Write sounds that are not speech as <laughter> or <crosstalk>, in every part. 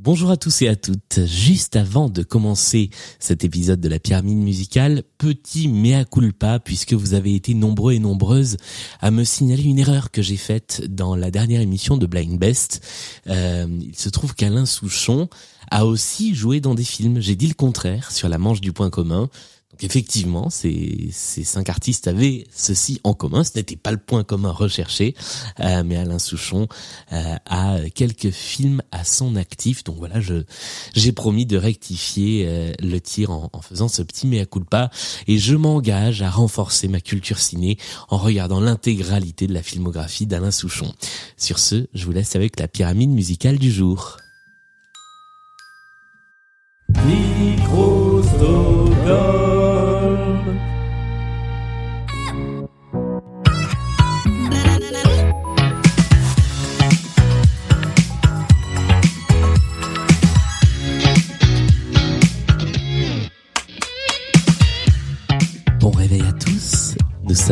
Bonjour à tous et à toutes. Juste avant de commencer cet épisode de la pyramide musicale, petit mea culpa puisque vous avez été nombreux et nombreuses à me signaler une erreur que j'ai faite dans la dernière émission de Blind Best. Euh, il se trouve qu'Alain Souchon a aussi joué dans des films. J'ai dit le contraire sur la manche du point commun. Donc effectivement, ces, cinq artistes avaient ceci en commun. Ce n'était pas le point commun recherché, euh, mais Alain Souchon euh, a quelques films à son actif. Donc voilà, je j'ai promis de rectifier euh, le tir en, en, faisant ce petit mea culpa et je m'engage à renforcer ma culture ciné en regardant l'intégralité de la filmographie d'Alain Souchon. Sur ce, je vous laisse avec la pyramide musicale du jour.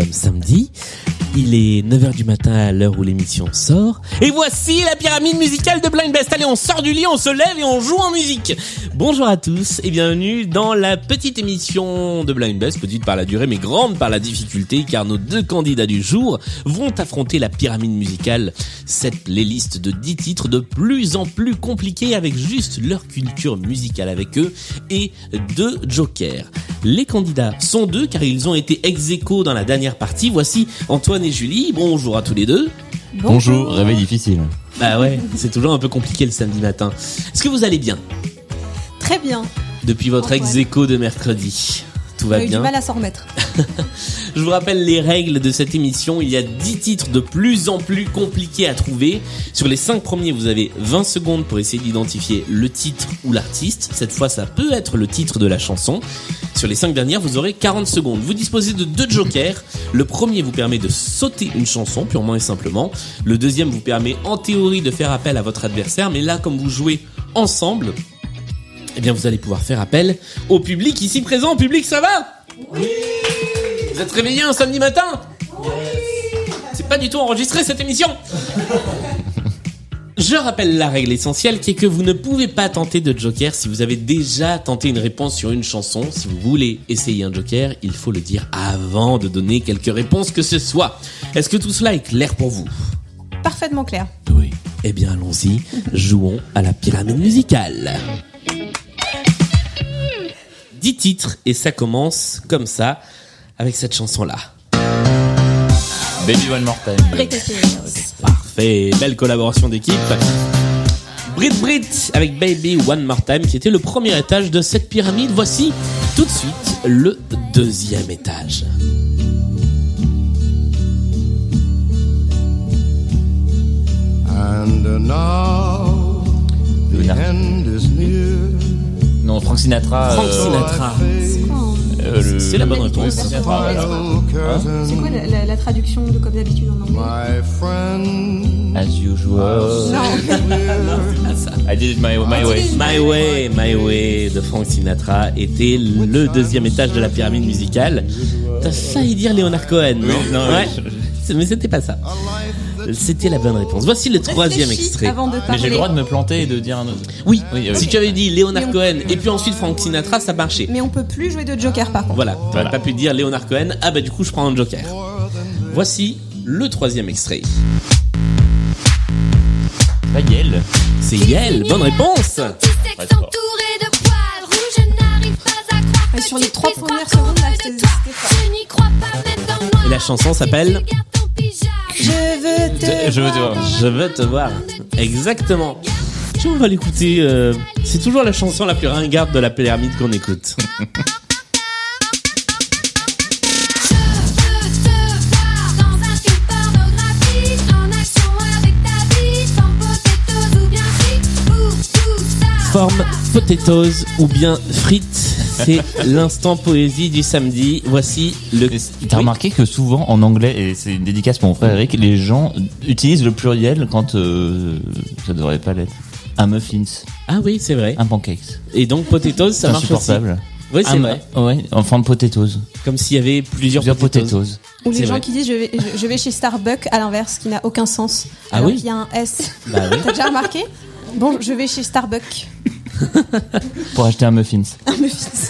Samedi, il est 9h du matin à l'heure où l'émission sort. Et voici la pyramide musicale de Blind Best. Allez, on sort du lit, on se lève et on joue en musique. Bonjour à tous et bienvenue dans la petite émission de Blind Best, petite par la durée mais grande par la difficulté car nos deux candidats du jour vont affronter la pyramide musicale, cette playlist de 10 titres de plus en plus compliqués avec juste leur culture musicale avec eux et deux jokers. Les candidats sont deux car ils ont été ex aequo dans la dernière partie. Voici Antoine et Julie. Bonjour à tous les deux. Bonjour, Bonjour réveil difficile. Bah ouais, c'est toujours un peu compliqué le samedi matin. Est-ce que vous allez bien? Très bien. Depuis votre ex aequo de mercredi tout va On a eu bien. du mal à s'en remettre. <laughs> Je vous rappelle les règles de cette émission. Il y a 10 titres de plus en plus compliqués à trouver. Sur les 5 premiers, vous avez 20 secondes pour essayer d'identifier le titre ou l'artiste. Cette fois, ça peut être le titre de la chanson. Sur les 5 dernières, vous aurez 40 secondes. Vous disposez de deux jokers. Le premier vous permet de sauter une chanson purement et simplement. Le deuxième vous permet en théorie de faire appel à votre adversaire. Mais là, comme vous jouez ensemble, eh bien vous allez pouvoir faire appel au public ici présent. Public, ça va Oui Vous êtes réveillé un samedi matin Oui C'est pas du tout enregistré cette émission Je rappelle la règle essentielle qui est que vous ne pouvez pas tenter de joker si vous avez déjà tenté une réponse sur une chanson. Si vous voulez essayer un joker, il faut le dire avant de donner quelques réponses que ce soit. Est-ce que tout cela est clair pour vous Parfaitement clair. Oui. Eh bien allons-y, jouons à la pyramide musicale. 10 titres et ça commence comme ça avec cette chanson là. Baby One More Time. Parfait, belle collaboration d'équipe. Brit Brit avec Baby One More Time qui était le premier étage de cette pyramide. Voici tout de suite le deuxième étage. Frank Sinatra. Frank Sinatra. Euh, C'est la bonne réponse. C'est quoi la, la- la traduction de comme d'habitude en anglais My friend, As usual. <laughs> I did it my, my way. My Way, My Way de Frank Sinatra était le deuxième étage de la pyramide musicale. T'as failli dire Leonard Cohen, non? Non, Ouais. Mais c'était pas ça. C'était la bonne réponse. Voici le troisième extrait. Avant de Mais j'ai le droit de me planter et de dire un autre. Oui, Oui, oui. si tu avais dit Leonard on- Cohen et puis ensuite Frank Sinatra, ça marchait. Mais on peut plus jouer de Joker par contre. Voilà, t'aurais Voilà. pas pu dire Leonard Cohen. Ah bah du coup, je prends un joker. Voici le troisième extrait. Pas Yel. C'est Yel, bonne réponse Ouais, Et sur les trois premières secondes, là, c'était. Et la chanson s'appelle Je veux te. Je veux te voir. Je veux te voir. Exactement. Tiens, on va l'écouter. euh, C'est toujours la chanson la plus ringarde de la pyramide qu'on écoute. je veux te voir dans un film pornographique, en action avec ta vie, sans potatoes ou bien frites, pour tout ça. Forme potatoes ou bien frites. C'est l'instant poésie du samedi. Voici le. T'as remarqué que souvent en anglais, et c'est une dédicace pour mon frère Eric, les gens utilisent le pluriel quand euh, ça devrait pas l'être. Un muffins, Ah oui, c'est vrai. un pancakes. Et donc potatoes, ça marche aussi. insupportable. Oui, c'est Un- vrai. Ouais, en forme potatoes. Comme s'il y avait plusieurs, Plusieurs potatoes. potatoes. Ou les gens vrai. qui disent je vais, je, je vais chez Starbucks à l'inverse, qui n'a aucun sens. Ah alors oui qu'il y a un S. Bah oui. <laughs> T'as déjà remarqué? Bon, je vais chez Starbucks. Pour acheter un muffins.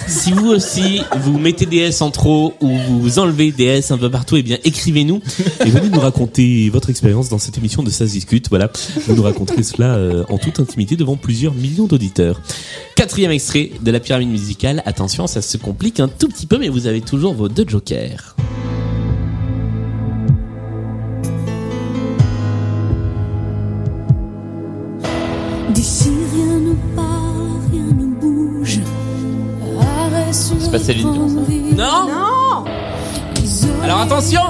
Si vous aussi, vous mettez des S en trop ou vous enlevez des S un peu partout, eh bien, écrivez-nous et venez nous raconter votre expérience dans cette émission de Ça se discute. Voilà. Vous nous raconterez cela euh, en toute intimité devant plusieurs millions d'auditeurs. Quatrième extrait de la pyramide musicale. Attention, ça se complique un tout petit peu, mais vous avez toujours vos deux jokers. Pas Céline Dion, ça Non Non Alors attention.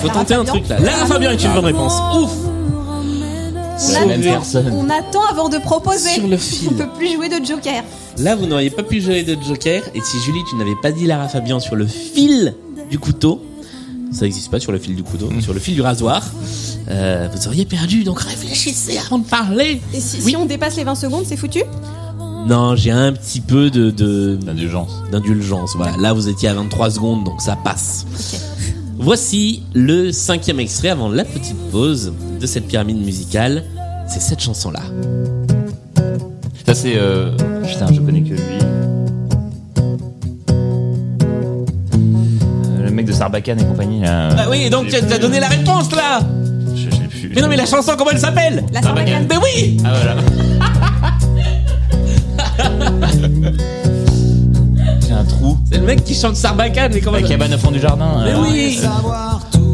Faut tenter un truc là. Lara Fabian est une bonne réponse. Ouf C'est la On même attend, personne. on attend avant de proposer. Sur le On peut plus jouer de Joker. Là, vous n'auriez pas pu jouer de Joker. Et si Julie, tu n'avais pas dit Lara Fabian sur le fil du couteau, ça n'existe pas sur le fil du couteau, sur le fil du rasoir, euh, vous auriez perdu. Donc réfléchissez avant de parler. Et si, Oui. si on dépasse les 20 secondes, c'est foutu? Non, j'ai un petit peu de, de Indulgence. d'indulgence. Voilà. Là, vous étiez à 23 secondes, donc ça passe. Voici le cinquième extrait avant la petite pause de cette pyramide musicale. C'est cette chanson-là. Ça c'est... Euh... Putain, je connais que lui. Sarbacane et compagnie là. Ah oui, donc tu as donné la réponse là. Je sais plus. Mais non, mais la chanson, comment elle s'appelle La Sarbacane. Sarbacane. Mais oui Ah voilà. <laughs> J'ai un trou. C'est le mec qui chante Sarbacane, mais comment La cabane au fond du jardin. Mais euh, oui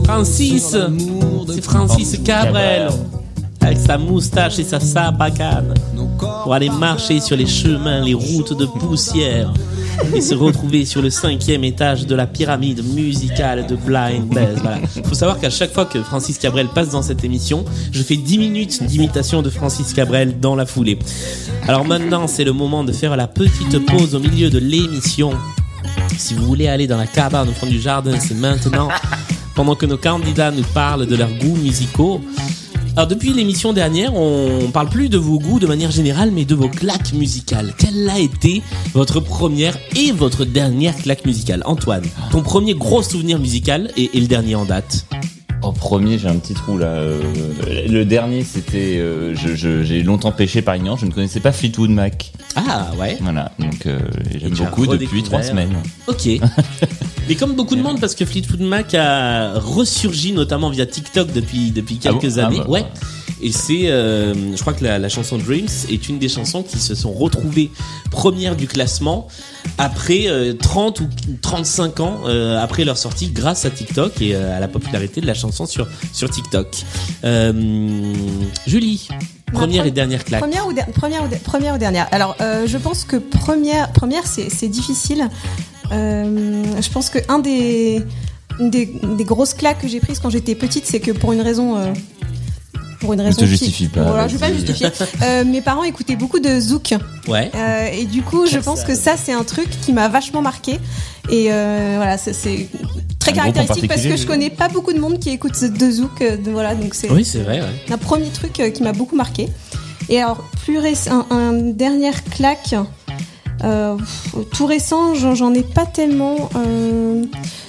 Francis C'est Francis Cabrel avec sa moustache et sa sarbacane pour aller marcher sur les chemins, les routes de poussière et se retrouver sur le cinquième étage de la pyramide musicale de Blind Bess. Voilà. Faut savoir qu'à chaque fois que Francis Cabrel passe dans cette émission, je fais 10 minutes d'imitation de Francis Cabrel dans la foulée. Alors maintenant, c'est le moment de faire la petite pause au milieu de l'émission. Si vous voulez aller dans la cabane au fond du jardin, c'est maintenant. Pendant que nos candidats nous parlent de leurs goûts musicaux. Alors depuis l'émission dernière, on parle plus de vos goûts de manière générale, mais de vos claques musicales. Quelle a été votre première et votre dernière claque musicale? Antoine, ton premier gros souvenir musical et, et le dernier en date? En premier, j'ai un petit trou là. Euh, le dernier, c'était. euh, je- je- j'ai longtemps pêché par ignorance. Je ne connaissais pas Fleetwood Mac. Ah ouais Voilà. Donc euh, j'aime beaucoup depuis trois semaines. Ok. <laughs> Mais comme beaucoup de monde, parce que Fleetwood Mac a ressurgi notamment via TikTok depuis depuis Ah bon quelques Ah années. bah, ouais. Et c'est, euh, je crois que la, la chanson Dreams est une des chansons qui se sont retrouvées première du classement après euh, 30 ou 35 ans euh, après leur sortie grâce à TikTok et euh, à la popularité de la chanson sur sur TikTok. Euh, Julie, première pre- et dernière claque. Première ou, première, ou première ou dernière Alors, euh, je pense que première, première c'est c'est difficile. Euh, je pense que un des, des, des grosses claques que j'ai prises quand j'étais petite, c'est que pour une raison. euh, pour une raison te qui- justifie pas, Voilà, je vais pas justifier. Euh, mes parents écoutaient beaucoup de zouk. Ouais. Euh, et du coup, je pense que ça, c'est un truc qui m'a vachement marqué. Et euh, voilà, c'est- très Un caractéristique parce que je connais pas beaucoup de monde qui écoute de zouk. de- voilà, donc c'est Oui, c'est vrai. Ouais. un premier truc qui m'a beaucoup marqué. Et alors, plus récent, un, un dernière claque. Euh, tout récent, j'en ai pas tellement. euh,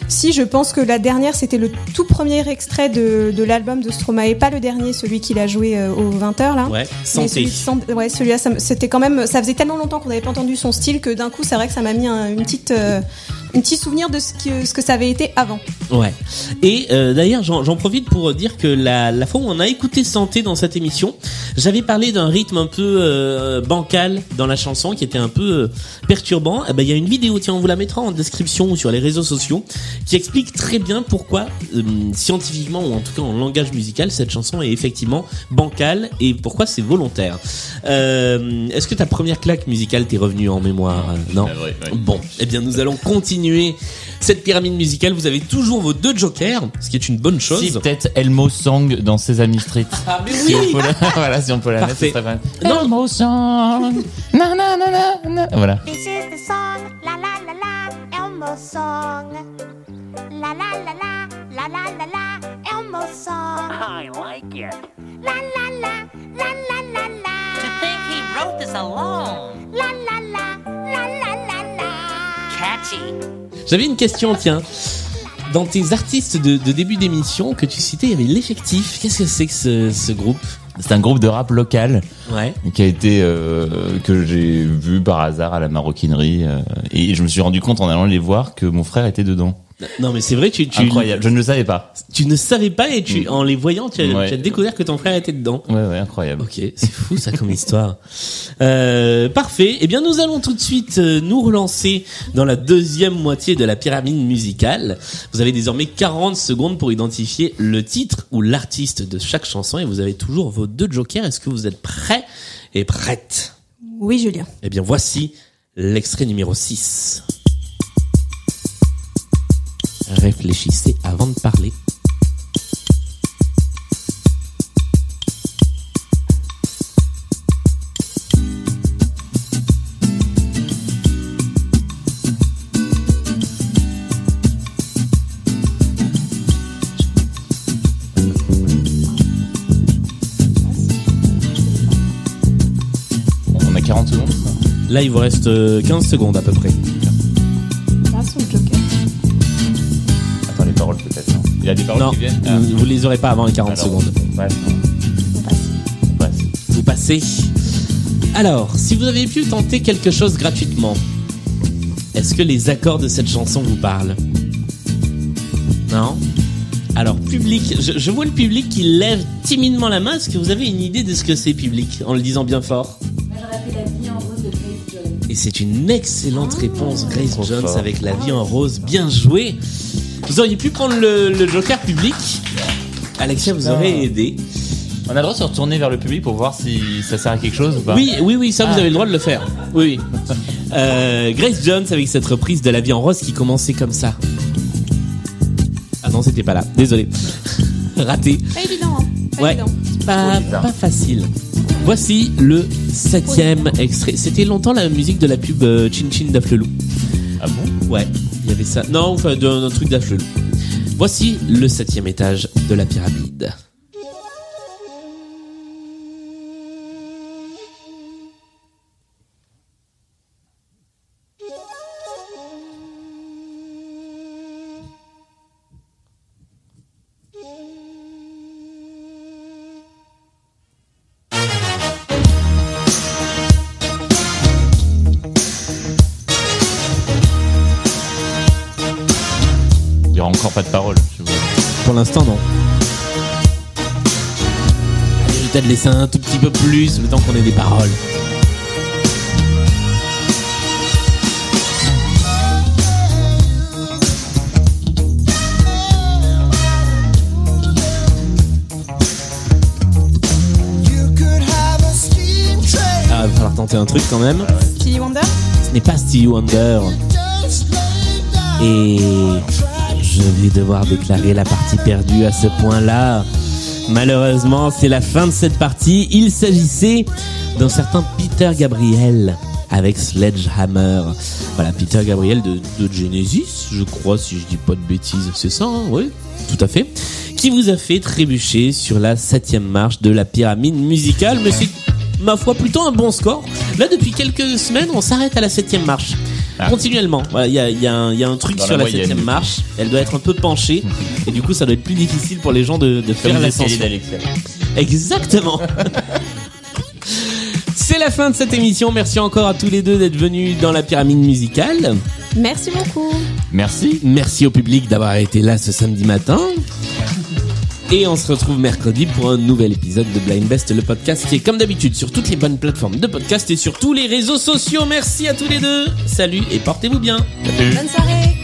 si, je pense que la dernière, c'était le tout premier extrait de, de l'album de Stromae, pas le dernier, celui qu'il a joué euh, au 20h là. Ouais. Santé. celui ouais, celui-là, c'était quand même, ça faisait tellement longtemps qu'on n'avait pas entendu son style que d'un coup, c'est vrai que ça m'a mis un, une petite, une petite souvenir de ce que, ce que ça avait été avant. Ouais. Et euh, d'ailleurs, j'en profite pour dire que la, la fois où on a écouté Santé dans cette émission, j'avais parlé d'un rythme un peu euh, bancal dans la chanson qui était un peu euh, perturbant. Eh ben, il y a une vidéo, tiens, on vous la mettra en description ou sur les réseaux sociaux, qui explique très bien pourquoi, euh, scientifiquement ou en tout cas en langage musical, cette chanson est effectivement bancale et pourquoi c'est volontaire. Euh, Est-ce que ta première claque musicale t'est revenue en mémoire euh, Non. Ah, ouais, ouais. Bon, eh bien nous allons continuer cette pyramide musicale. Vous avez toujours vos deux jokers, ce qui est une bonne chose. Si peut-être Elmo Song dans Sesame Street. Ah mais Si on oui peut la, voilà, si on peut la mettre, Parfait. ce serait pas mal. Non. Elmo Song. Na, na, na, na, na. Voilà. This is the song, la la la la, Elmo song. La la la la, la la la la, Elmo song. I like it. La la la, la la la la. To think he wrote this alone. La la la, J'avais une question, tiens. dans tes artistes de, de début d'émission que tu citais, il y avait l'effectif. Qu'est-ce que c'est que ce, ce groupe? C'est un groupe de rap local Ouais. qui a été euh, que j'ai vu par hasard à la maroquinerie euh, et je me suis rendu compte en allant les voir que mon frère était dedans. Non mais c'est vrai, tu, tu, Incroyable, je ne le savais pas. tu ne savais pas et tu, en les voyant, tu as, Ouais. tu as découvert que ton frère était dedans. Ouais ouais, incroyable. Ok, c'est fou ça comme histoire. Euh, parfait. Eh bien, nous allons tout de suite euh, nous relancer dans la deuxième moitié de la pyramide musicale. Vous avez désormais 40 secondes pour identifier le titre ou l'artiste de chaque chanson et vous avez toujours vos deux jokers. Est-ce que vous êtes prêts et prêtes? Oui, Julien. Eh bien, voici l'extrait numéro 6. Réfléchissez avant de parler. On a 40 secondes. Là, il vous reste euh, 15 secondes à peu près. Il y a des paroles Non, qui viennent. Ah. vous les aurez pas avant les 40 Alors, secondes. on passe, non. On passe. Vous passez. Alors, si vous avez pu tenter quelque chose gratuitement, est-ce que les accords de cette chanson vous parlent? Non? Alors, public, je, je vois le public qui lève timidement la main. Est-ce que vous avez une idée de ce que c'est, public, en le disant bien fort? Et c'est une excellente réponse, Grace Jones, avec La vie en rose. Bien joué Vous auriez pu prendre le, le joker public. Alexia vous aurait aidé. On a le droit de se retourner vers le public pour voir si ça sert à quelque chose ou pas Oui, oui, oui, ça vous Ah. avez le droit de le faire. Oui, oui. <laughs> Euh, Grace Jones avec cette reprise de La vie en rose qui commençait comme ça. Ah non, c'était pas là. Désolé. <laughs> Raté. Pas évident, hein. Pas Ouais. évident. Pas, Trop bizarre. pas facile. Voici le septième extrait. C'était longtemps la musique de la pub euh, Chin Chin d'Aflelou. Ah bon? Ouais, il y avait ça. Non, enfin, d'un truc d'Aflelou. Voici le septième étage de la pyramide. Pas de vois. Pour l'instant, non. Allez, Je vais peut-être laisser un tout petit peu plus le temps qu'on ait des paroles. Ah, il va falloir tenter un truc quand même. Stevie Wonder? Ce n'est pas Stevie Wonder. Et je vais devoir déclarer la partie perdue à ce point-là. Malheureusement, c'est la fin de cette partie. Il s'agissait d'un certain Peter Gabriel avec Sledgehammer. Voilà, Peter Gabriel de, Genesis, je crois, si je dis pas de bêtises, c'est ça, hein, oui, tout à fait. Qui vous a fait trébucher sur la septième marche de la pyramide musicale, mais c'est, ma foi, plutôt un bon score. Là, depuis quelques semaines, on s'arrête à la septième marche. Ah. Continuellement. Voilà, Il y, a, y, a y a un truc Dans sur la septième marche. Elle doit être un peu penchée. <laughs> et du coup, ça doit être plus difficile pour les gens de, de faire l'ascension. Exactement. <laughs> C'est la fin de cette émission. Merci encore à tous les deux d'être venus dans la pyramide musicale. Merci beaucoup. Merci. Merci au public d'avoir été là ce samedi matin. Et on se retrouve mercredi pour un nouvel épisode de Blind Best, le podcast qui est comme d'habitude sur toutes les bonnes plateformes de podcast et sur tous les réseaux sociaux. Merci à tous les deux. Salut et portez-vous bien. Salut. Bonne soirée.